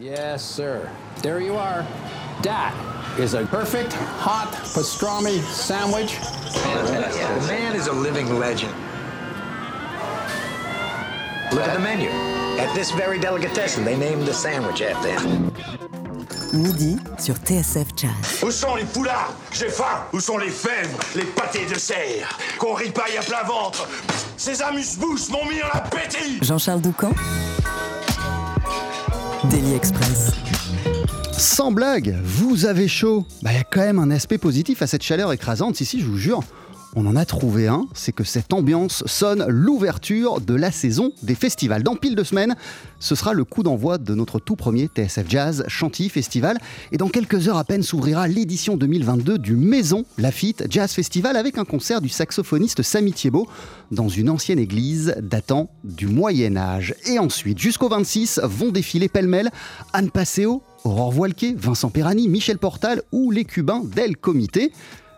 Yes, sir. There you are. That is a perfect hot pastrami sandwich. The man is a living legend. Look at the menu. At this very delicatessen, they named the sandwich after him. Midi sur TSF Jazz. Où sont les foulards J'ai faim Où sont les fèves? Les pâtés de serre Qu'on ripaille à plein ventre Ces amuse-bouches m'ont mis en appétit Jean-Charles Doucan. Daily Express. Sans blague, vous avez chaud. Bah, il y a quand même un aspect positif à cette chaleur écrasante. Si, si, je vous jure, on en a trouvé un. C'est que cette ambiance sonne l'ouverture de la saison des festivals. Dans pile de semaines, ce sera le coup d'envoi de notre tout premier TSF Jazz Chantilly Festival. Et dans quelques heures à peine s'ouvrira l'édition 2022 du Maison Lafitte Jazz Festival avec un concert du saxophoniste Samy Thiebaud dans une ancienne église datant du Moyen Âge. Et ensuite, jusqu'au 26, vont défiler pêle-mêle Anne Passeo, Aurore Voilquet, Vincent Perani, Michel Portal ou les Cubains d'El Comité.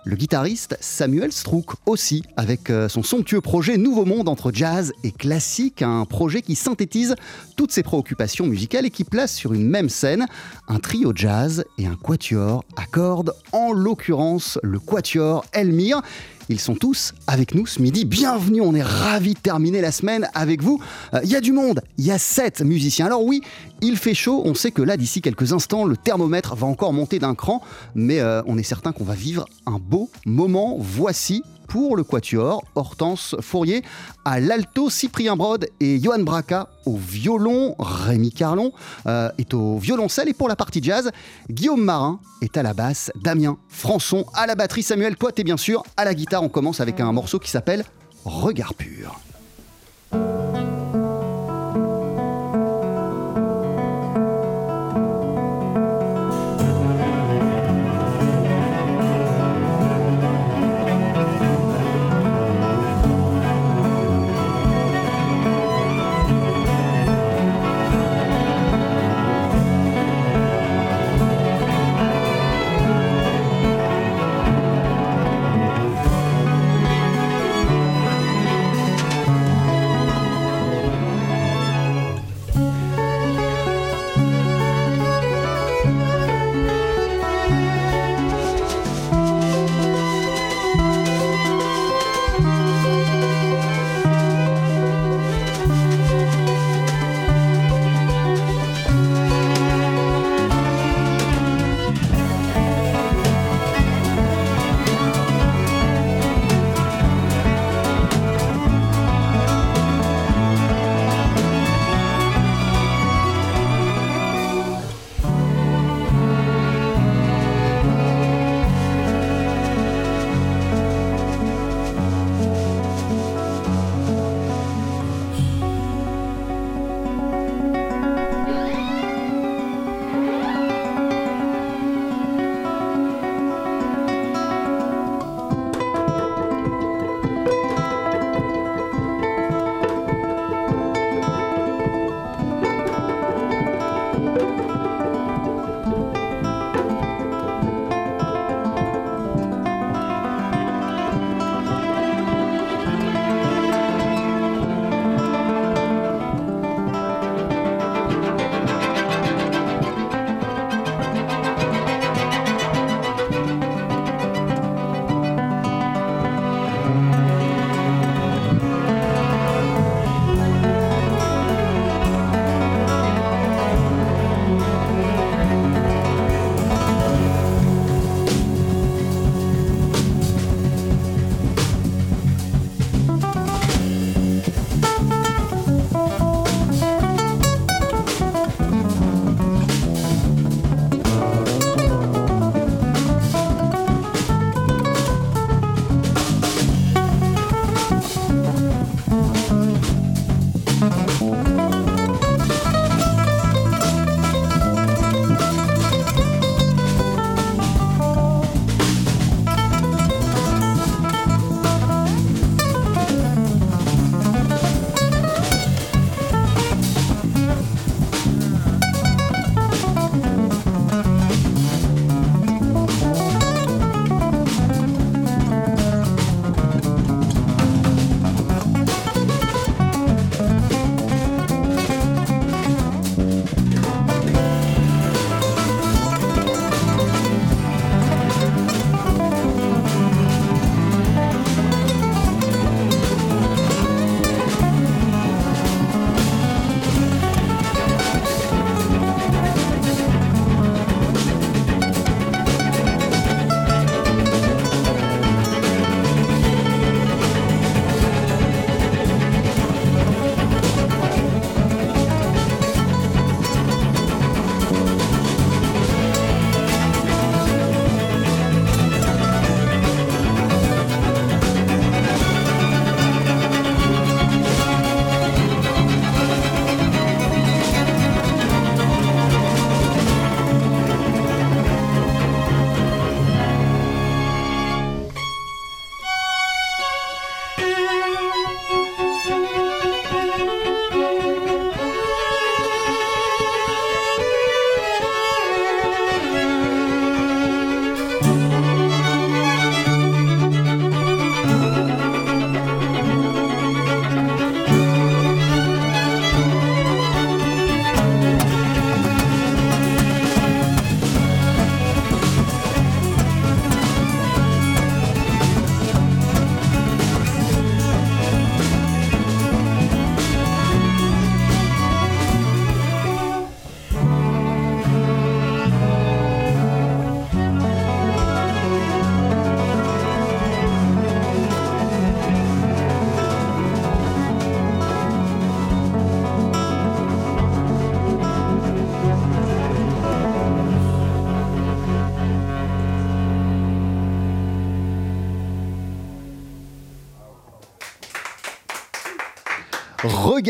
Le guitariste Samuel Strouk aussi, avec euh, son somptueux projet Nouveau Monde entre jazz et classique, un projet qui synthétise toutes ses préoccupations musicales et qui place sur une même scène un trio jazz et un quatuor à cordes, en l'occurrence le quatuor Elmire. Ils sont tous avec nous ce midi. Bienvenue, on est ravis de terminer la semaine avec vous. Euh, Il y a du monde, il y a sept musiciens. Alors oui, il fait chaud, on sait que là, d'ici quelques instants, le thermomètre va encore monter d'un cran, mais euh, on est certain qu'on va vivre un beau moment. Voici pour le quatuor, Hortense Fourier à l'alto, Cyprien Brode et Johan Braca au violon, Rémi Carlon euh, est au violoncelle et pour la partie jazz, Guillaume Marin est à la basse, Damien Françon à la batterie, Samuel Poit et bien sûr à la guitare. On commence avec un morceau qui s'appelle Regard pur.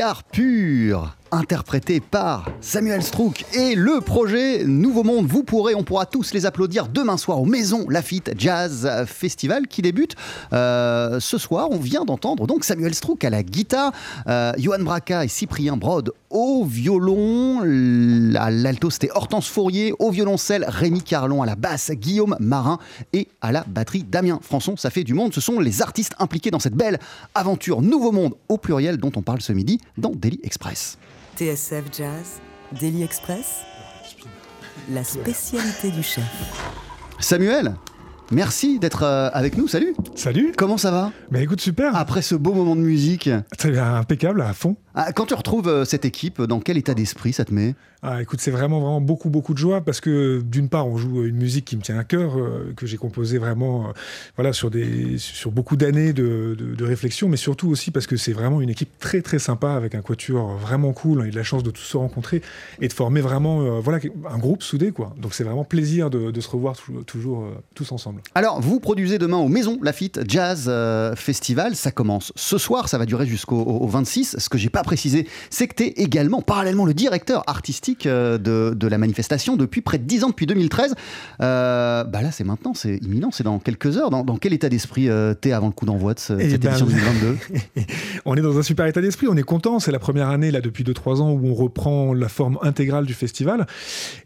Regard pur interprété par Samuel Strouk et le projet Nouveau Monde. Vous pourrez, on pourra tous les applaudir demain soir au Maison Lafitte Jazz Festival qui débute euh, ce soir. On vient d'entendre donc Samuel Strouk à la guitare, euh, Johan Braca et Cyprien Brode au violon, à l'alto c'était Hortense Fourier, au violoncelle Rémi Carlon, à la basse Guillaume Marin et à la batterie Damien Françon. Ça fait du monde, ce sont les artistes impliqués dans cette belle aventure Nouveau Monde au pluriel dont on parle ce midi dans Daily Express. TSF Jazz, Daily Express, la spécialité du chef. Samuel, merci d'être euh, avec nous. Salut. Salut. Comment ça va? Bah écoute, super. Après ce beau moment de musique. C'est impeccable, à fond. Ah, quand tu retrouves euh, cette équipe, dans quel état d'esprit ça te met? Ah, écoute, c'est vraiment, vraiment beaucoup, beaucoup de joie parce que d'une part, on joue une musique qui me tient à cœur, euh, que j'ai composée vraiment, euh, voilà, sur des, sur beaucoup d'années de, de, réflexion, mais surtout aussi parce que c'est vraiment une équipe très, très sympa avec un quatuor vraiment cool. On a eu de la chance de tous se rencontrer et de former vraiment, voilà, un groupe soudé, quoi. Donc c'est vraiment plaisir de, de se revoir toujours, tous ensemble. Alors, vous produisez demain au Maison Lafitte Jazz Festival. Ça commence ce soir, ça va durer jusqu'au 26. Ce que j'ai pas précisé, c'est que tu es également parallèlement le directeur artistique euh, de, de, la manifestation depuis près de 10 ans, depuis 2013. Euh, bah là, c'est maintenant, c'est imminent, c'est dans quelques heures. Dans, quel état d'esprit euh, tu es avant le coup d'envoi de, cette eh ben, édition 2022 On est dans un super état d'esprit, on est content. C'est la première année, là, depuis 2-3 ans, où on reprend la forme intégrale du festival.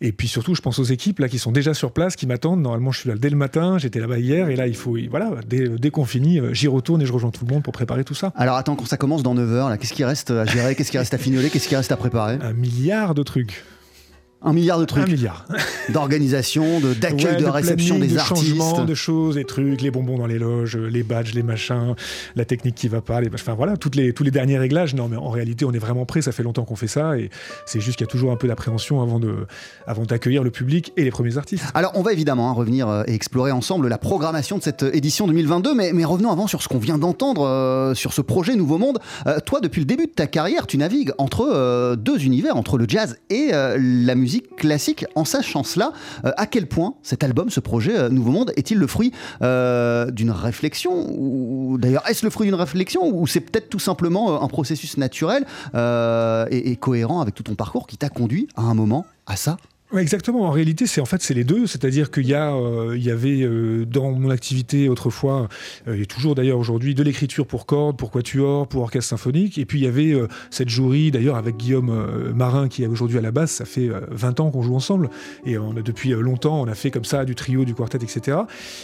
Et puis surtout, je pense aux équipes là, qui sont déjà sur place, qui m'attendent. Normalement, je suis là dès le matin, j'étais là-bas hier, et là, il faut, voilà, dès, dès qu'on finit, j'y retourne et je rejoins tout le monde pour préparer tout ça. Alors attends, quand ça commence dans 9 heures, qu'est-ce qui reste à gérer Qu'est-ce qui reste à fignoler Qu'est-ce qui reste à préparer? Un milliard de trucs. Un milliard de trucs. Un milliard. D'organisation, d'accueil, de, réception des de artistes. De choses, des trucs, les bonbons dans les loges, les badges, les machins, la technique qui va pas, les, enfin voilà, toutes les, tous les derniers réglages. Non, mais en réalité, on est vraiment prêt. Ça fait longtemps qu'on fait ça et c'est juste qu'il y a toujours un peu d'appréhension avant de, avant d'accueillir le public et les premiers artistes. Alors, on va évidemment hein, revenir euh, et explorer ensemble la programmation de cette euh, édition 2022, mais, mais revenons avant sur ce qu'on vient d'entendre euh, sur ce projet Nouveau Monde. toi, depuis le début de ta carrière, tu navigues entre deux univers, entre le jazz et la musique classique en sachant cela, euh, à quel point cet album, ce projet euh, Nouveau Monde, est-il le fruit euh, d'une réflexion ou d'ailleurs est-ce le fruit d'une réflexion ou c'est peut-être tout simplement un processus naturel et cohérent avec tout ton parcours qui t'a conduit à un moment à ça? Exactement. En réalité, c'est en fait c'est les deux. C'est-à-dire qu'il y a, euh, il y avait euh, dans mon activité autrefois, euh, et toujours d'ailleurs aujourd'hui, de l'écriture pour cordes, pour quatuor, pour orchestre symphonique. Et puis il y avait cette jouerie d'ailleurs avec Guillaume Marin qui est aujourd'hui à la basse. Ça fait 20 ans qu'on joue ensemble et depuis longtemps on a fait comme ça du trio, du quartet, etc.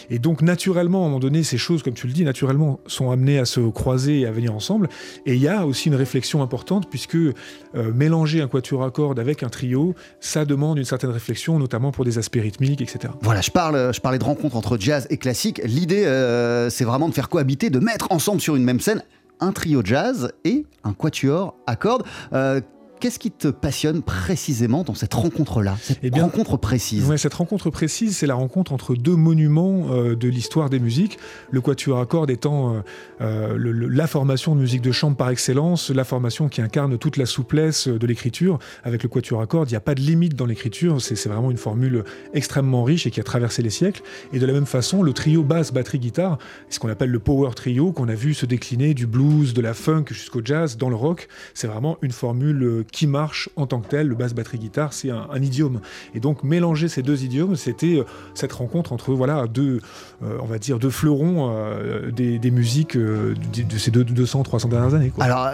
Et donc naturellement, à un moment donné, ces choses, comme tu le dis, naturellement sont amenées à se croiser et à venir ensemble. Et il y a aussi une réflexion importante puisque mélanger un quatuor à cordes avec un trio, ça demande une certaines notamment pour des aspects rythmiques, etc. Voilà, je, parle, je parlais de rencontres entre jazz et classique. L'idée, euh, c'est vraiment de faire cohabiter, de mettre ensemble sur une même scène un trio jazz et un quatuor à cordes. Euh, Qu'est-ce qui te passionne précisément dans cette rencontre-là, cette eh rencontre précise Cette rencontre précise, c'est la rencontre entre deux monuments euh, de l'histoire des musiques. Le quatuor à cordes étant euh, euh, la formation de musique de chambre par excellence, la formation qui incarne toute la souplesse de l'écriture. Avec le quatuor à cordes, il n'y a pas de limite dans l'écriture. C'est vraiment une formule extrêmement riche et qui a traversé les siècles. Et de la même façon, le trio basse, batterie, guitare, ce qu'on appelle le power trio, qu'on a vu se décliner du blues, de la funk jusqu'au jazz, dans le rock, c'est vraiment une formule qui marche en tant que tel. Le basse, batterie, guitare, c'est un, idiome. Et donc mélanger ces deux idiomes, c'était euh, cette rencontre entre voilà deux, euh, on va dire deux fleurons euh, des, musiques de, ces deux, 200, 300 dernières années. Alors,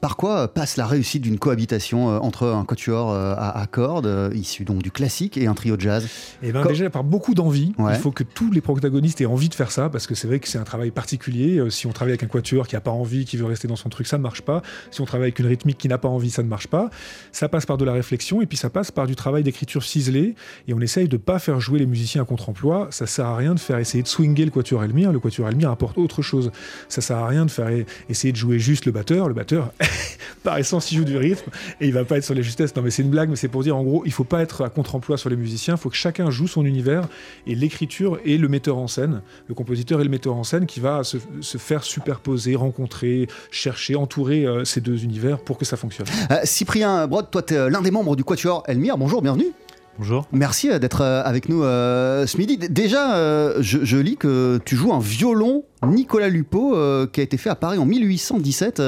par quoi passe la réussite d'une cohabitation entre un quatuor à, cordes issu donc du classique et un trio de jazz? Et eh bien déjà par beaucoup d'envie. Il faut que tous les protagonistes aient envie de faire ça parce que c'est vrai que c'est un travail particulier. Si on travaille avec un quatuor qui n'a pas envie, qui veut rester dans son truc, ça ne marche pas. Si on travaille avec une rythmique qui n'a pas envie, ça ne marche pas. Ça passe par de la réflexion et puis ça passe par du travail d'écriture ciselé. Et on essaye de pas faire jouer les musiciens à contre-emploi. Ça sert à rien de faire essayer de swinger le quatuor Elmire. Le quatuor Elmire apporte autre chose. Ça sert à rien de faire essayer de jouer juste le batteur. Le batteur, par essence, il joue du rythme et il va pas être sur les justesses. Non, mais c'est une blague, mais c'est pour dire en gros, il faut pas être à contre-emploi sur les musiciens. Il faut que chacun joue son univers et l'écriture et le metteur en scène, le compositeur et le metteur en scène qui va se, faire superposer, rencontrer, chercher, entourer euh, ces deux univers pour que ça fonctionne. Euh, Cyprien Brod, toi, tu es euh, l'un des membres du Quatuor Elmire. Bonjour, bienvenue. Bonjour. Merci d'être avec nous ce midi. Déjà, je, lis que tu joues un violon Nicolas Lupo qui a été fait à Paris en 1817.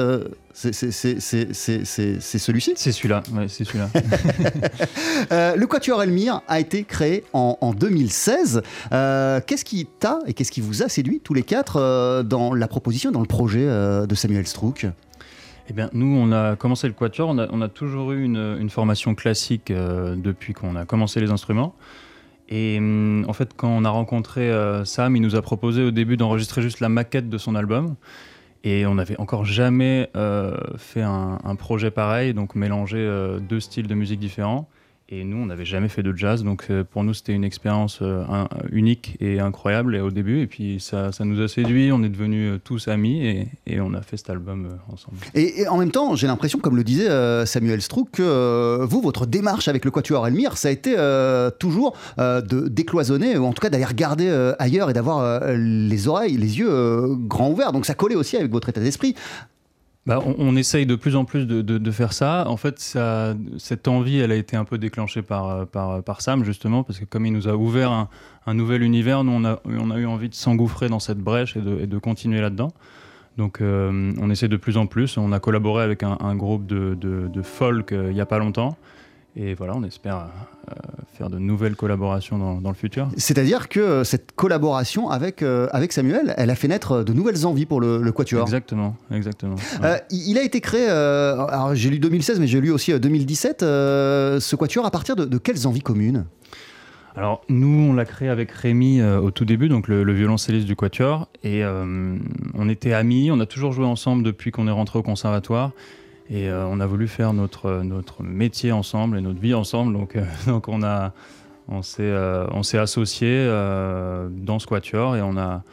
C'est celui-ci? C'est celui-là, ouais, c'est celui-là. euh, le Quatuor Elmire a été créé en, en 2016. Euh, qu'est-ce qui t'a et qu'est-ce qui vous a séduit tous les quatre euh, dans la proposition, dans le projet euh, de Samuel Strouk? Eh bien, nous, on a commencé le quatuor, on a, toujours eu une, formation classique euh, depuis qu'on a commencé les instruments. Et hum, en fait, quand on a rencontré euh, Sam, il nous a proposé au début d'enregistrer juste la maquette de son album. Et on n'avait encore jamais euh, fait un, un, projet pareil, donc mélanger deux styles de musique différents. Et nous, on n'avait jamais fait de jazz, donc euh, pour nous, c'était une expérience euh, un, unique et incroyable et au début. Et puis ça, ça nous a séduit, on est devenus euh, tous amis et, on a fait cet album ensemble. Et, et en même temps, j'ai l'impression, comme le disait Samuel Strouk, que vous, votre démarche avec le Quatuor Elmire, ça a été toujours de décloisonner, ou en tout cas d'aller regarder ailleurs et d'avoir les oreilles, les yeux grands ouverts. Donc ça collait aussi avec votre état d'esprit. Bah, on, essaye de plus en plus de, faire ça. En fait, cette envie, elle a été un peu déclenchée par, par, Sam, justement, parce que comme il nous a ouvert un, nouvel univers, nous, on a, eu envie de s'engouffrer dans cette brèche et de, continuer là-dedans. Donc, euh, on essaie de plus en plus. On a collaboré avec un, un groupe de, de folk euh, il n'y a pas longtemps. Et voilà, on espère euh, faire de nouvelles collaborations dans, dans le futur. C'est-à-dire que cette collaboration avec, euh, avec Samuel, elle a fait naître de nouvelles envies pour le, le Quatuor. Exactement, exactement. Ouais. Euh, il a été créé, euh, alors j'ai lu 2016, mais j'ai lu aussi 2017. Euh, ce Quatuor, à partir de, de quelles envies communes? Alors nous, on l'a créé avec Rémi euh, au tout début, donc le, le violoncelliste du Quatuor, et euh, on était amis, on a toujours joué ensemble depuis qu'on est rentré au conservatoire. Et euh, on a voulu faire notre, notre métier ensemble et notre vie ensemble. Donc, euh, donc on, a, on s'est euh, associés dans ce et on a,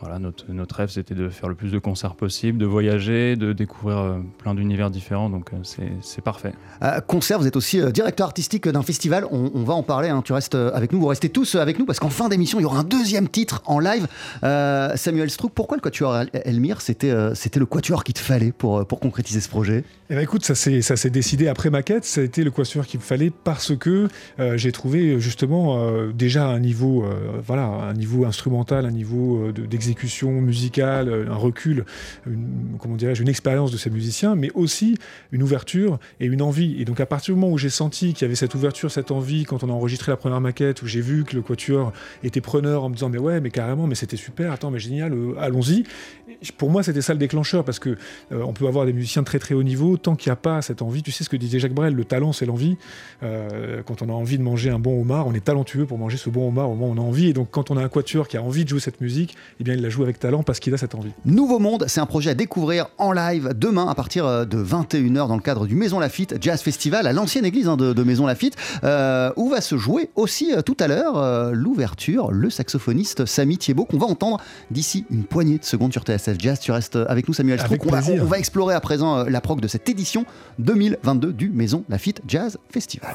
voilà, notre, notre rêve, c'était de faire le plus de concerts possible, de voyager, de découvrir euh, plein d'univers différents. Donc, euh, c'est parfait. Euh, concert, vous êtes aussi euh, directeur artistique d'un festival. On, on, va en parler. Hein. Tu restes avec nous. Vous restez tous avec nous parce qu'en fin d'émission, il y aura un deuxième titre en live. Euh, Samuel Strouk, pourquoi le Quatuor Elmire? C'était c'était le Quatuor qu'il te fallait pour, pour concrétiser ce projet? Eh ben écoute, ça s'est décidé après maquette. Ça a été le Quatuor qu'il me fallait parce que j'ai trouvé justement déjà un niveau, voilà, un niveau instrumental, un niveau d'exécution exécution musicale, un recul, une, comment dirais-je, une expérience de ces musiciens, mais aussi une ouverture et une envie. Et donc à partir du moment où j'ai senti qu'il y avait cette ouverture, cette envie, quand on a enregistré la première maquette, où j'ai vu que le quatuor était preneur en me disant mais ouais, mais carrément, mais c'était super, attends, mais génial, euh, allons-y. Pour moi, c'était ça le déclencheur parce que euh, on peut avoir des musiciens très très haut niveau tant qu'il n'y a pas cette envie. Tu sais ce que disait Jacques Brel, le talent c'est l'envie. Euh, quand on a envie de manger un bon homard, on est talentueux pour manger ce bon homard au moment où on a envie. Et donc quand on a un quatuor qui a envie de jouer cette musique, eh bien il la joue avec talent parce qu'il a cette envie. Nouveau Monde, c'est un projet à découvrir en live demain à partir de 21h dans le cadre du Maison Lafitte Jazz Festival à l'ancienne église hein, de, de, Maison Lafitte, euh, où va se jouer aussi euh, tout à l'heure euh, l'ouverture, le saxophoniste Samy Thiebaud qu'on va entendre d'ici une poignée de secondes sur TSF Jazz. Tu restes avec nous Samuel Strouk. On va, on va, explorer à présent la prog de cette édition 2022 du Maison Lafitte Jazz Festival.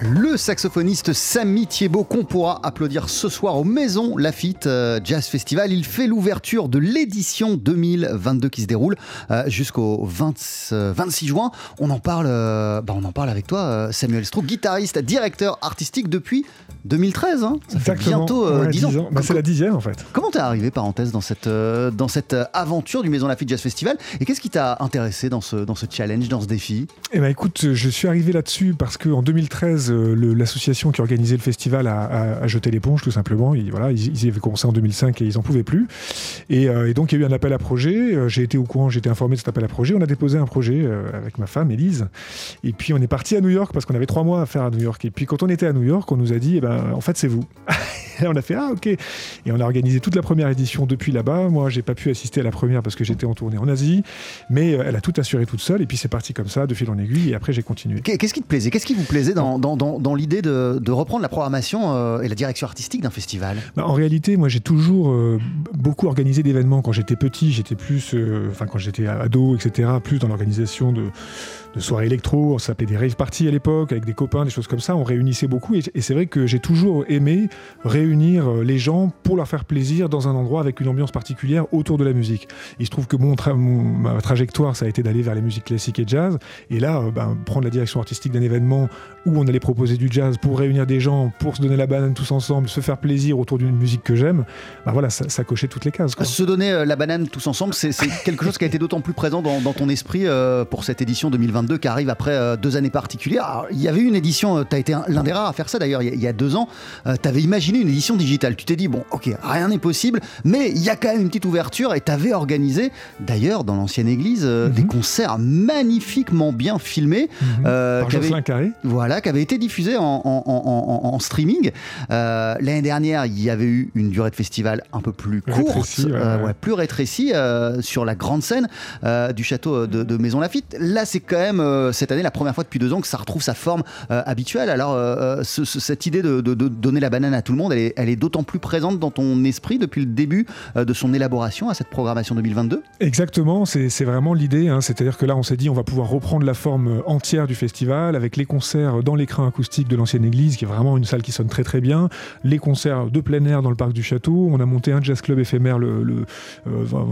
Le saxophoniste Samy Thiebaud qu'on pourra applaudir ce soir au Maison Lafitte euh, Jazz Festival. Il fait l'ouverture de l'édition 2022 qui se déroule euh, jusqu'au 26 euh, juin. On en parle, bah, on en parle avec toi, Samuel Stroh, guitariste, directeur artistique depuis 2013. Hein. Ça fait bientôt 10 ans. Bah, c'est la dixième en fait. Comment t'es arrivé, parenthèse, dans cette, dans cette aventure du Maison Lafitte Jazz Festival? Et qu'est-ce qui t'a intéressé dans ce, dans ce challenge, dans ce défi? Eh ben écoute, je suis arrivé là-dessus parce qu'en 2013, euh, l'association qui organisait le festival a, jeté l'éponge tout simplement. Ils, voilà, ils, avaient commencé en 2005 et ils n'en pouvaient plus. Euh, et, donc il y a eu un appel à projet. Euh, j'ai été au courant, j'ai été informé de cet appel à projet. On a déposé un projet avec ma femme, Elise. Et puis on est parti à New York parce qu'on avait trois mois à faire à New York. Et puis quand on était à New York, on nous a dit, eh ben, en fait c'est vous. et on a fait, ah ok. Et on a organisé toute la première édition depuis là-bas. Moi, j'ai pas pu assister à la première parce que j'étais en tournée en Asie. Mais elle a tout assuré toute seule. Et puis c'est parti comme ça, de fil en aiguille. Et après j'ai continué. Qu'est-ce qui te plaisait? Qu'est-ce qui vous plaisait dans, dans, l'idée de, reprendre la programmation euh, et la direction artistique d'un festival? Bah, En réalité, moi j'ai toujours euh, beaucoup organisé d'événements. Quand j'étais petit, j'étais plus, euh, enfin quand j'étais ado, etc., plus dans l'organisation de de soirées électro, on s'appelait des rave parties à l'époque, avec des copains, des choses comme ça, on réunissait beaucoup, et, c'est vrai que j'ai toujours aimé réunir euh, les gens pour leur faire plaisir dans un endroit avec une ambiance particulière autour de la musique. Il se trouve que mon, ma trajectoire, ça a été d'aller vers les musiques classiques et jazz, et là, euh, ben, prendre la direction artistique d'un événement où on allait proposer du jazz pour réunir des gens, pour se donner la banane tous ensemble, se faire plaisir autour d'une musique que j'aime, ben voilà, ça, cochait toutes les cases. Se donner euh, la banane tous ensemble, c'est quelque chose qui a été d'autant plus présent dans, ton esprit pour cette édition 2022 qui arrive après euh, deux années particulières. il y avait une édition, euh, tu as été l'un des rares à faire ça d'ailleurs, il, y a deux ans. Euh, tu avais imaginé une édition digitale. Tu t'es dit, bon, ok, rien n'est possible, mais il y a quand même une petite ouverture et tu avais organisé, d'ailleurs, dans l'ancienne église, mhm. des concerts magnifiquement bien filmés. Mhm. Par Carré. Voilà, qui avaient été diffusés en, streaming. L'année dernière, il y avait eu une durée de festival un peu plus courte, plus rétrécie sur la grande scène du château de, de Maison Lafitte. Là, c'est quand même euh, cette année la première fois depuis deux ans que ça retrouve sa forme euh, habituelle. Alors, euh, cette idée de, donner la banane à tout le monde, elle est, d'autant plus présente dans ton esprit depuis le début de son élaboration à cette programmation 2022 Exactement, c'est vraiment l'idée. Hein. C'est-à-dire que là, on s'est dit, on va pouvoir reprendre la forme entière du festival avec les concerts dans l'écran acoustique de l'ancienne église, qui est vraiment une salle qui sonne très très bien, les concerts de plein air dans le parc du château. On a monté un jazz club éphémère le,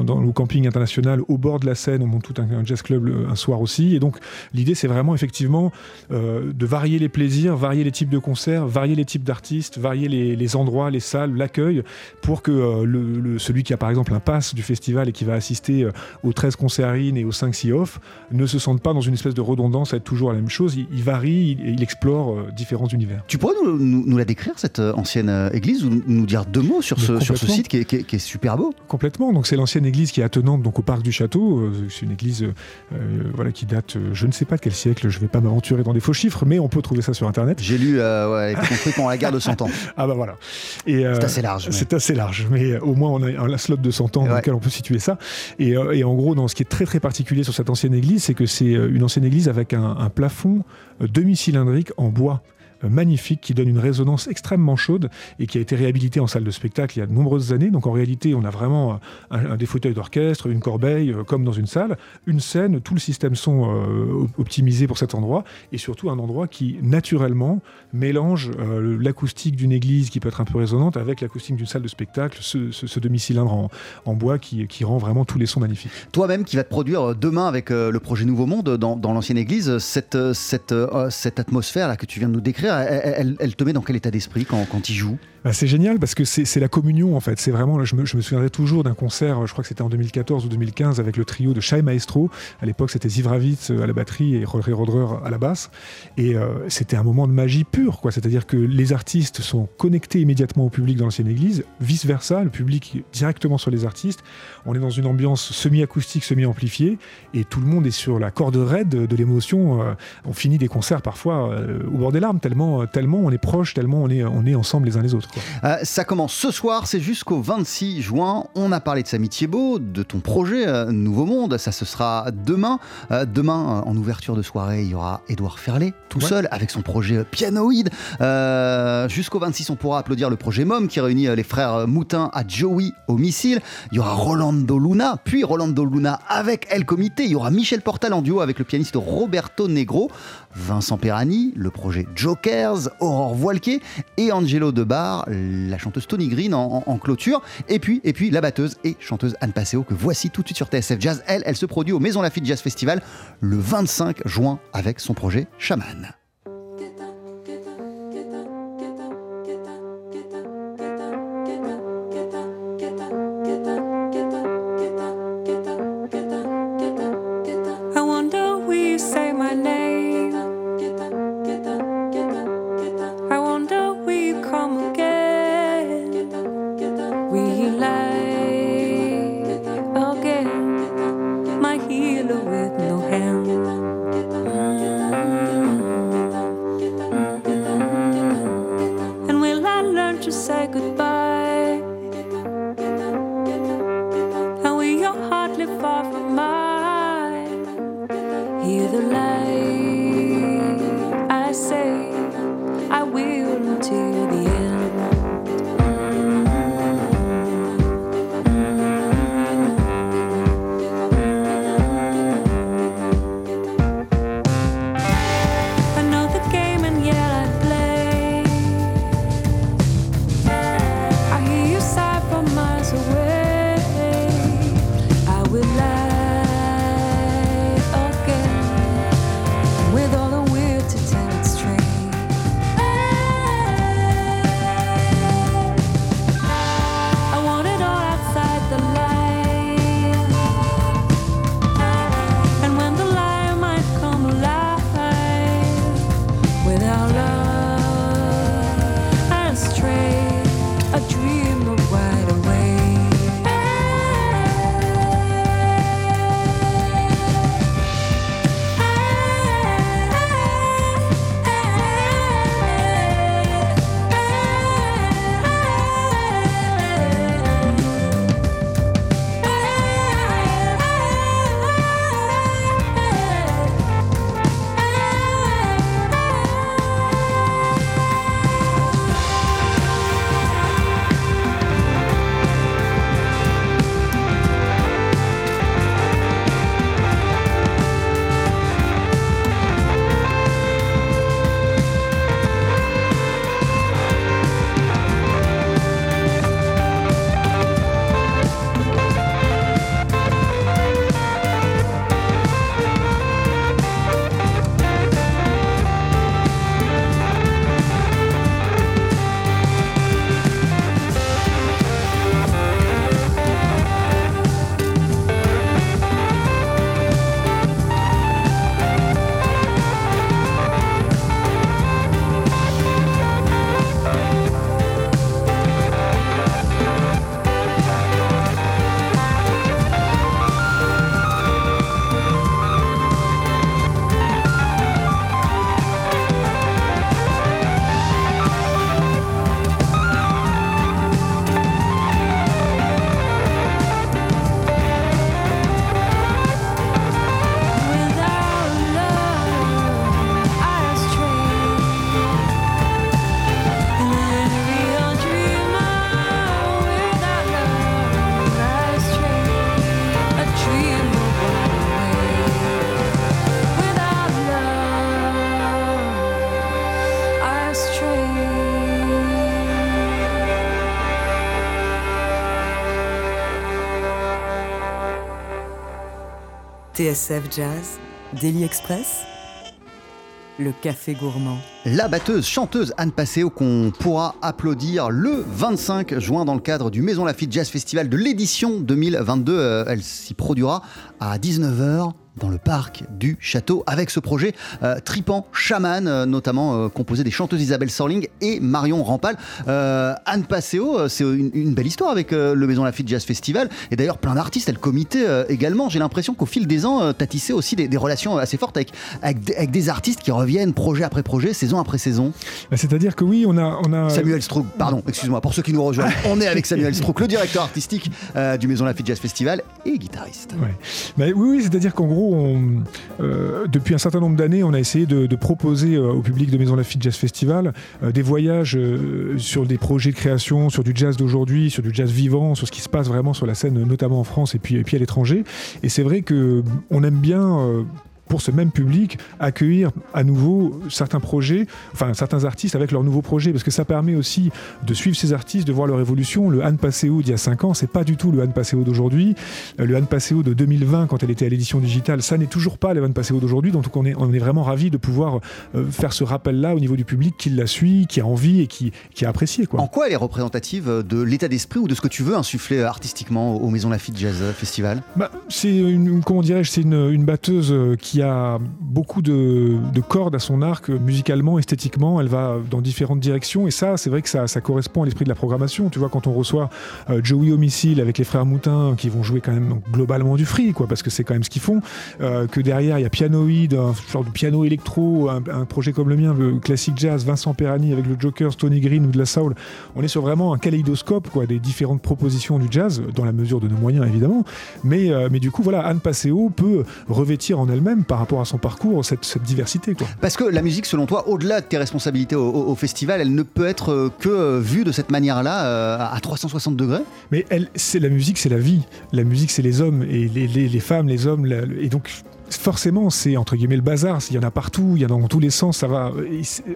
dans le camping international au bord de la Seine. On monte tout un, un jazz club un soir aussi. Et donc, L'idée, c'est vraiment effectivement euh, de varier les plaisirs, varier les types de concerts, varier les types d'artistes, varier les, endroits, les salles, l'accueil, pour que euh, le, celui qui a par exemple un pass du festival et qui va assister euh, aux 13 concerts in et aux 5 see off ne se sente pas dans une espèce de redondance à être toujours la même chose. Il, varie, il, explore différents univers. Tu pourrais nous, la décrire, cette ancienne église, ou nous dire deux mots sur ce, sur ce site qui est, super beau? Complètement. Donc c'est l'ancienne église qui est attenante donc, au parc du château. C'est une église voilà, qui date, je ne sais pas de quel siècle, je ne vais pas m'aventurer dans des faux chiffres, mais on peut trouver ça sur Internet. J'ai lu, euh, ouais, construit pendant la guerre de 100 ans. ah bah voilà. Euh, c'est assez large. C'est assez large, mais au moins on a un slot de 100 ans dans lequel on peut situer ça. Et, euh, et, en gros, dans ce qui est très très particulier sur cette ancienne église, c'est que c'est une ancienne église avec un, un plafond demi-cylindrique en bois magnifique qui donne une résonance extrêmement chaude et qui a été réhabilité en salle de spectacle il y a de nombreuses années. Donc en réalité, on a vraiment des fauteuils d'orchestre, une corbeille, euh, comme dans une salle, une scène, tout le système son euh, optimisé pour cet endroit et surtout un endroit qui naturellement mélange euh, l'acoustique d'une église qui peut être un peu résonante avec l'acoustique d'une salle de spectacle, ce, demi-cylindre en, bois qui, rend vraiment tous les sons magnifiques. Toi-même qui vas te produire demain avec le projet Nouveau Monde dans, l'ancienne église, cette, cette, cette atmosphère là que tu viens de nous décrire, elle, te met dans quel état d'esprit quand, il joue? C'est génial parce que c'est la communion en fait. C'est vraiment, je me, je me souviendrai toujours d'un concert, je crois que c'était en 2014 ou 2015 avec le trio de Shai Maestro. À l'époque, c'était Zivravitz euh, à la batterie et Rodri Rodrer à la basse. Et euh, c'était un moment de magie pure, quoi. C'est-à-dire que les artistes sont connectés immédiatement au public dans l'ancienne église, vice versa, le public directement sur les artistes. On est dans une ambiance semi-acoustique, semi-amplifiée, et tout le monde est sur la corde raide de l'émotion. Euh, on finit des concerts parfois au bord des larmes, tellement, tellement on est proche, tellement on est, on est ensemble les uns les autres. Euh, ça commence ce soir, c'est jusqu'au 26 juin. On a parlé de Samy Thiebaud, de ton projet euh, Nouveau Monde. Ça, ce sera demain. Euh, demain, en ouverture de soirée, il y aura Édouard Ferlet, tout seul, avec son projet Pianoïde. jusqu'au 26, on pourra applaudir le projet MOM qui réunit les frères Moutin à Joey au missile. Il y aura Rolando Luna, puis Rolando Luna avec El Comité. Il y aura Michel Portal en duo avec le pianiste Roberto Negro. Vincent Perani, le projet Jokers, Aurore Voilquet et Angelo Debar, la chanteuse Tony Green en, clôture. Et puis, et puis la batteuse et chanteuse Anne Passeo que voici tout de suite sur TSF Jazz. Elle, elle se produit au Maison Lafitte Jazz Festival le 25 juin avec son projet Shaman. TSF Jazz, Daily Express, le café gourmand. La batteuse, chanteuse Anne Passeo qu'on pourra applaudir le 25 juin dans le cadre du Maison Lafitte Jazz Festival de l'édition 2022. Euh, elle s'y produira à 19h dans le parc du château avec ce projet euh, tripant chaman, notamment composé des chanteuses Isabelle Sorling et Marion Rampal. Anne Passeo, c'est une, belle histoire avec le Maison Lafitte Jazz Festival et d'ailleurs plein d'artistes et le comité également. J'ai l'impression qu'au fil des ans, tu as tissé aussi des, relations assez fortes avec, avec, des artistes qui reviennent projet après projet, saison après saison. Bah, c'est-à-dire que oui, on a, on a... Samuel Strouk, pardon, excuse-moi, pour ceux qui nous rejoignent, on est avec Samuel Strouk, le directeur artistique du Maison Lafitte Jazz Festival et guitariste. oui, oui c'est-à-dire qu'en gros, euh, depuis un certain nombre d'années, on a essayé de, proposer euh, au public de Maison Lafitte Jazz Festival euh, des voyages sur des projets de création, sur du jazz d'aujourd'hui, sur du jazz vivant, sur ce qui se passe vraiment sur la scène, notamment en France et puis, et puis à l'étranger. Et c'est vrai qu'on aime bien pour ce même public, accueillir à nouveau certains projets, enfin certains artistes avec leurs nouveaux projets, parce que ça permet aussi de suivre ces artistes, de voir leur évolution. Le Han Passeo d'il y a 5 ans, c'est pas du tout le Han Passeo d'aujourd'hui. Euh, le Han Passeo de 2020, quand elle était à l'édition digitale, ça n'est toujours pas le Han Passeo d'aujourd'hui. Donc on est, on est vraiment ravis de pouvoir euh, faire ce rappel-là au niveau du public qui la suit, qui a envie et qui, qui a apprécié. Quoi. En quoi elle est représentative de l'état d'esprit ou de ce que tu veux insuffler artistiquement aux Maisons Lafitte Jazz Festival? Bah, C'est une, comment dirais-je, c'est une, une batteuse qui qui a beaucoup de, cordes à son arc, musicalement, esthétiquement. Elle va dans différentes directions. Et ça, c'est vrai que ça, correspond à l'esprit de la programmation. Tu vois, quand on reçoit euh, Joey Homicile avec les frères Moutin, qui vont jouer quand même globalement du free, quoi, parce que c'est quand même ce qu'ils font. Euh, que derrière, il y a Pianoïde, un genre de piano électro, un, projet comme le mien, le classique jazz, Vincent Perani avec le Joker, Tony Green ou de la Soul. On est sur vraiment un kaléidoscope, quoi, des différentes propositions du jazz, dans la mesure de nos moyens, évidemment. Mais, euh, mais du coup, voilà, Anne Passeo peut revêtir en elle-même, par rapport à son parcours, cette, diversité. Quoi. Parce que la musique, selon toi, au-delà de tes responsabilités au, festival, elle ne peut être euh, que euh, vue de cette manière-là, euh, à 360 degrés? Mais elle, c'est la musique, c'est la vie. La musique, c'est les hommes et les, les, femmes, les hommes. et donc, forcément, c'est entre guillemets le bazar. Il y en a partout, il y en a dans tous les sens. Ça va,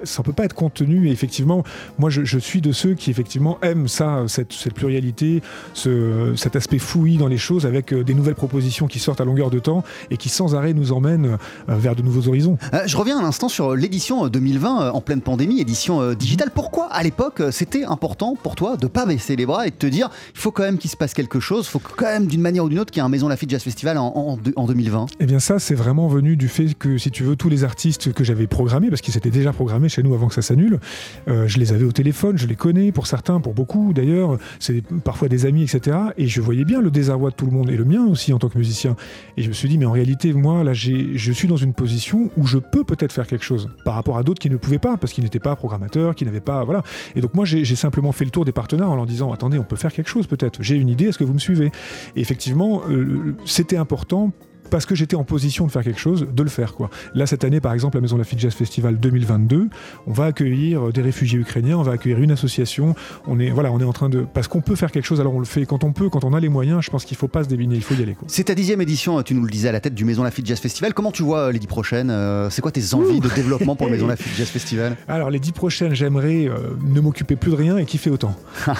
ça peut pas être contenu. Et effectivement, moi, je, suis de ceux qui effectivement aiment ça, cette, pluralité, ce, cet aspect fouillis dans les choses, avec euh, des nouvelles propositions qui sortent à longueur de temps et qui sans arrêt nous emmènent euh, vers de nouveaux horizons. Euh, je reviens un instant sur l'édition 2020 en pleine pandémie, édition digitale. Pourquoi, à l'époque, c'était important pour toi de pas baisser les bras et de te dire, il faut quand même qu'il se passe quelque chose, il faut quand même d'une manière ou d'une autre qu'il y ait un Maison Lafitte Jazz Festival en, en 2020 Eh bien, ça, c'est vraiment venu du fait que, si tu veux, tous les artistes que j'avais programmés, parce qu'ils s'étaient déjà programmés chez nous avant que ça s'annule, euh, je les avais au téléphone, je les connais pour certains, pour beaucoup d'ailleurs, c'est parfois des amis, etc. Et je voyais bien le désarroi de tout le monde, et le mien aussi en tant que musicien. Et je me suis dit, mais en réalité, moi, là, je suis dans une position où je peux peut-être faire quelque chose par rapport à d'autres qui ne pouvaient pas, parce qu'ils n'étaient pas programmateurs, qui n'avaient pas. Voilà. Et donc, moi, j'ai simplement fait le tour des partenaires en leur disant, attendez, on peut faire quelque chose peut-être. J'ai une idée, est-ce que vous me suivez? Et effectivement, euh, c'était important parce que j'étais en position de faire quelque chose, de le faire. Quoi. Là, cette année, par exemple, la Maison Lafitte Jazz Festival 2022, on va accueillir des réfugiés ukrainiens, on va accueillir une association. On est, voilà, on est en train de. Parce qu'on peut faire quelque chose, alors on le fait. Quand on peut, quand on a les moyens, je pense qu'il ne faut pas se débiner, il faut y aller. C'est ta dixième édition, tu nous le disais, à la tête du Maison Lafitte Jazz Festival. Comment tu vois euh, les dix prochaines euh, C'est quoi tes envies de développement pour le Maison Lafitte Jazz Festival? Alors, les dix prochaines, j'aimerais euh, ne m'occuper plus de rien et kiffer autant.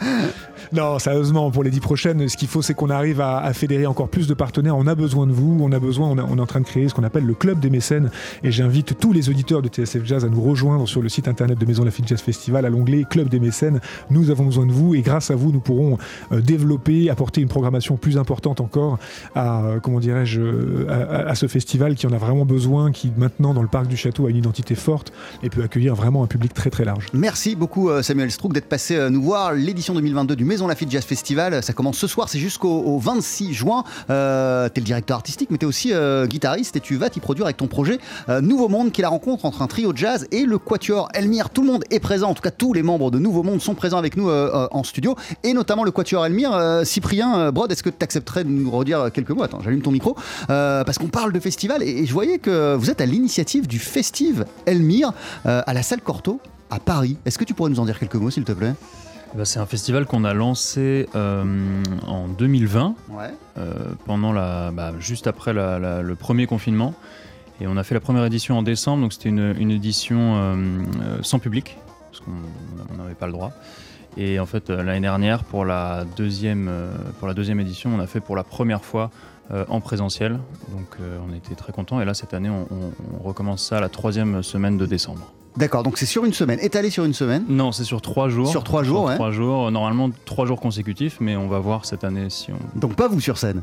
Non, sérieusement, pour les dix prochaines, ce qu'il faut, c'est qu'on arrive à, fédérer encore plus de partenaires. On a besoin de vous, on a besoin, on, est en train de créer ce qu'on appelle le club des mécènes. Et j'invite tous les auditeurs de TSF Jazz à nous rejoindre sur le site internet de Maison Lafitte Jazz Festival à l'onglet Club des mécènes. Nous avons besoin de vous et grâce à vous, nous pourrons euh, développer, apporter une programmation plus importante encore à, euh, comment dirais-je, euh, à, ce festival qui en a vraiment besoin, qui maintenant dans le parc du château a une identité forte et peut accueillir vraiment un public très très large. Merci beaucoup Samuel Strouk d'être passé nous voir l'édition 2022 du Maison la Lafitte Jazz Festival. Ça commence ce soir, c'est jusqu'au 26 juin. Euh, tu es le directeur artistique, mais tu es aussi euh, guitariste et tu vas t'y produire avec ton projet euh, Nouveau Monde, qui est la rencontre entre un trio de jazz et le quatuor Elmire. Tout le monde est présent, en tout cas tous les membres de Nouveau Monde sont présents avec nous en studio, et notamment le quatuor Elmire. Cyprien Brod, est-ce que tu accepterais de nous redire quelques mots? Attends, j'allume ton micro, parce qu'on parle de festival, et, je voyais que vous êtes à l'initiative du Festive Elmire à la salle Corto à Paris. Est-ce que tu pourrais nous en dire quelques mots, s'il te plaît? Bah, c'est un festival qu'on a lancé euh, en 2020, euh, pendant la, bah, juste après le premier confinement. Et on a fait la première édition en décembre, donc c'était une, édition euh, sans public, parce qu'on n'avait pas le droit. Et en fait, l'année dernière, pour la, deuxième, pour la deuxième édition, on a fait pour la première fois en présentiel. Donc on était très contents. Et là, cette année, on, on recommence ça la troisième semaine de décembre. D'accord, donc c'est sur une semaine, étalé sur une semaine Non, c'est sur trois jours. Sur trois jours, Trois jours, normalement trois jours consécutifs, mais on va voir cette année si on. Donc pas vous sur scène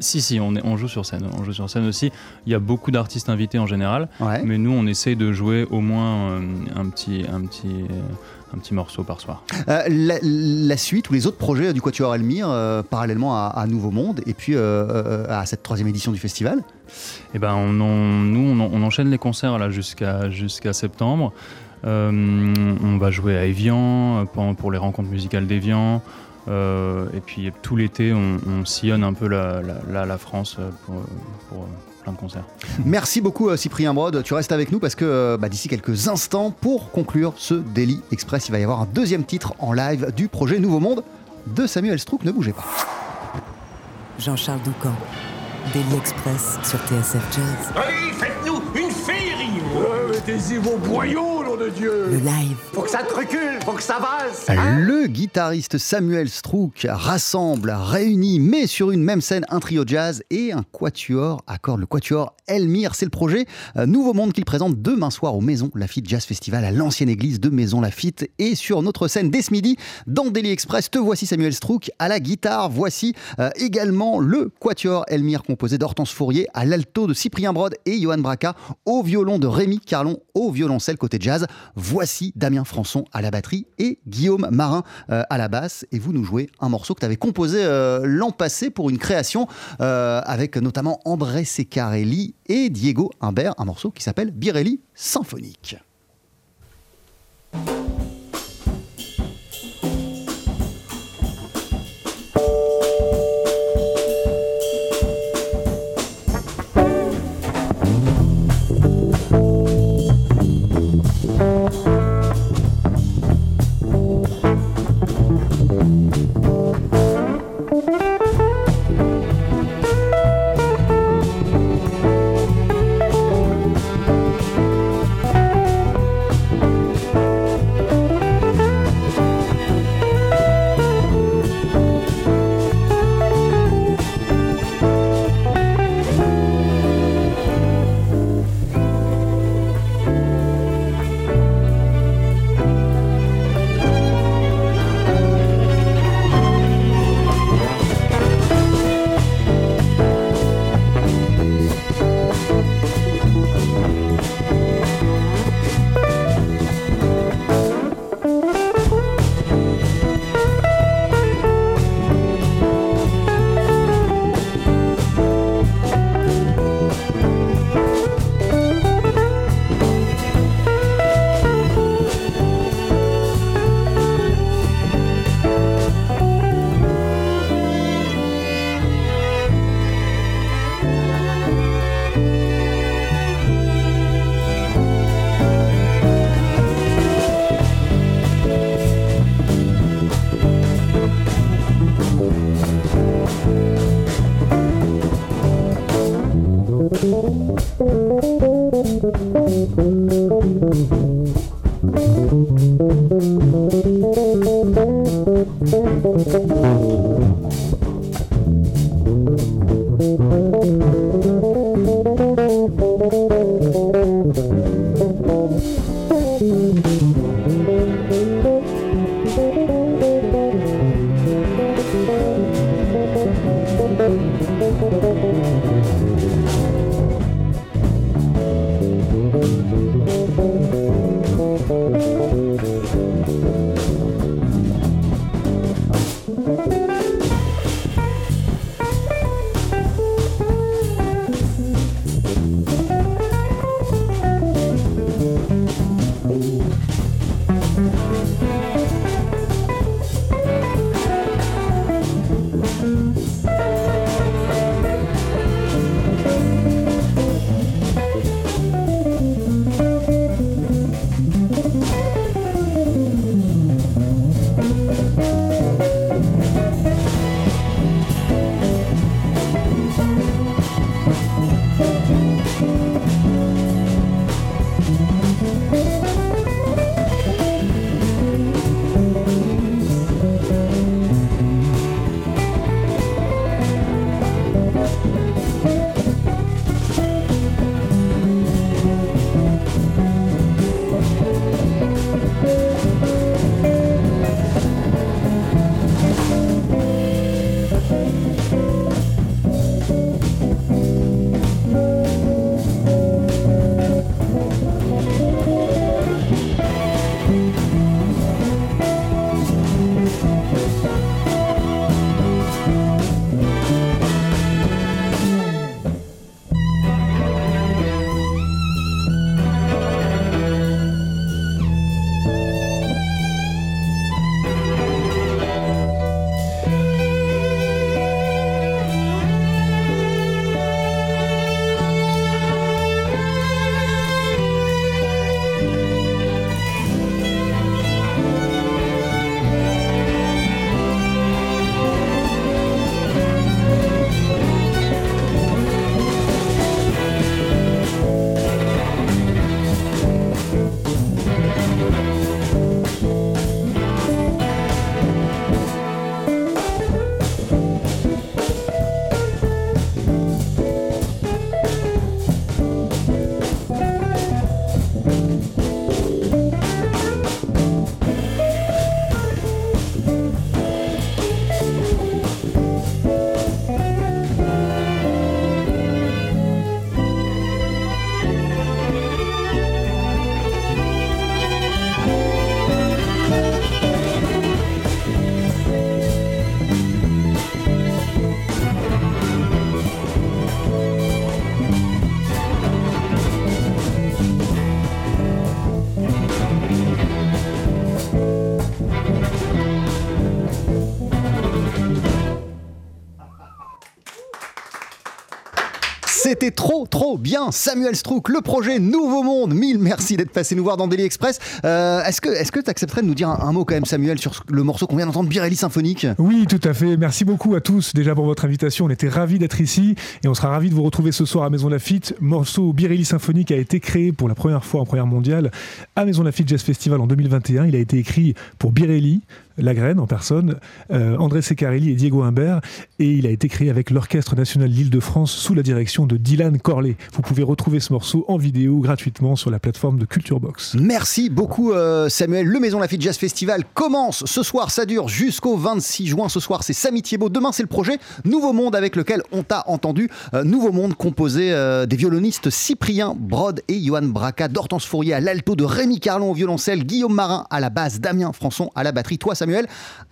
Si, si, on, est, on joue sur scène. On joue sur scène aussi. Il y a beaucoup d'artistes invités en général, mais nous, on essaye de jouer au moins euh, un petit, un petit, euh, un petit morceau par soir. Euh, la, suite ou les autres projets du Quatuor Elmire, parallèlement à, Nouveau Monde et puis à cette troisième édition du festival? Eh ben, on nous, on, enchaîne les concerts là jusqu'à jusqu'à septembre. on va jouer à Evian pour, pour les rencontres musicales d'Evian. Euh, et puis tout l'été, on, sillonne un peu la, France euh, pour, euh, plein de concerts. Merci beaucoup Cyprien Brode. Tu restes avec nous parce que bah, d'ici quelques instants, pour conclure ce Daily Express, il va y avoir un deuxième titre en live du projet Nouveau Monde de Samuel Strouk. Ne bougez pas. Jean-Charles Doucan, Daily Express sur TSF Jazz. Allez, Mettez-y vos boyaux de Dieu Le live. Faut que ça te recule, faut que ça valse hein Le guitariste Samuel Strouk rassemble, réunit, met sur une même scène un trio jazz et un quatuor, accorde le quatuor Elmire. C'est le projet euh, Nouveau Monde qu'il présente demain soir au Maison Lafitte Jazz Festival à l'ancienne église de Maison Lafitte. Et sur notre scène dès ce midi, dans Daily Express, te voici Samuel Strouk à la guitare. Voici euh, également le quatuor Elmire composé d'Hortense Fourier à l'alto de Cyprien Brode et Johan Braca au violon de Rémi Carlon au violoncelle côté jazz. Voici Damien Françon à la batterie et Guillaume Marin euh, à la basse. Et vous nous jouez un morceau que tu avais composé euh, l'an passé pour une création euh, avec notamment André Secarelli et Diego Imbert, un morceau qui s'appelle Birelli Symphonique. Trop, trop bien. Samuel Strouk, le projet Nouveau Monde. Mille merci d'être passé nous voir dans Daily Express. Euh, est-ce que tu accepterais de nous dire un, mot quand même, Samuel, sur le morceau qu'on vient d'entendre, Birelli Symphonique Oui, tout à fait. Merci beaucoup à tous déjà pour votre invitation. On était ravis d'être ici et on sera ravis de vous retrouver ce soir à Maison Lafitte. Morceau Birelli Symphonique a été créé pour la première fois en première mondiale à Maison Lafitte Jazz Festival en 2021. Il a été écrit pour Birelli, la Graine en personne, euh, André Secarelli et Diego Humbert, et il a été créé avec l'Orchestre national d'Île-de-France sous la direction de Dylan Corley. Vous pouvez retrouver ce morceau en vidéo gratuitement sur la plateforme de Culture Box. Merci beaucoup euh, Samuel. Le Maison Lafitte Jazz Festival commence ce soir, ça dure jusqu'au 26 juin. Ce soir, c'est Samy Thiebaud. Demain, c'est le projet Nouveau Monde avec lequel on t'a entendu. Euh, Nouveau Monde composé des violonistes Cyprien Brod et Johan Braca, d'Hortense Fourier à l'alto, de Rémi Carlon au violoncelle, Guillaume Marin à la basse, Damien Françon à la batterie. Toi, Samuel,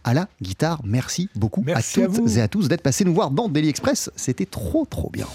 à la guitare. Merci beaucoup à toutes et à tous d'être passés nous voir dans Daily Express. C'était trop trop bien.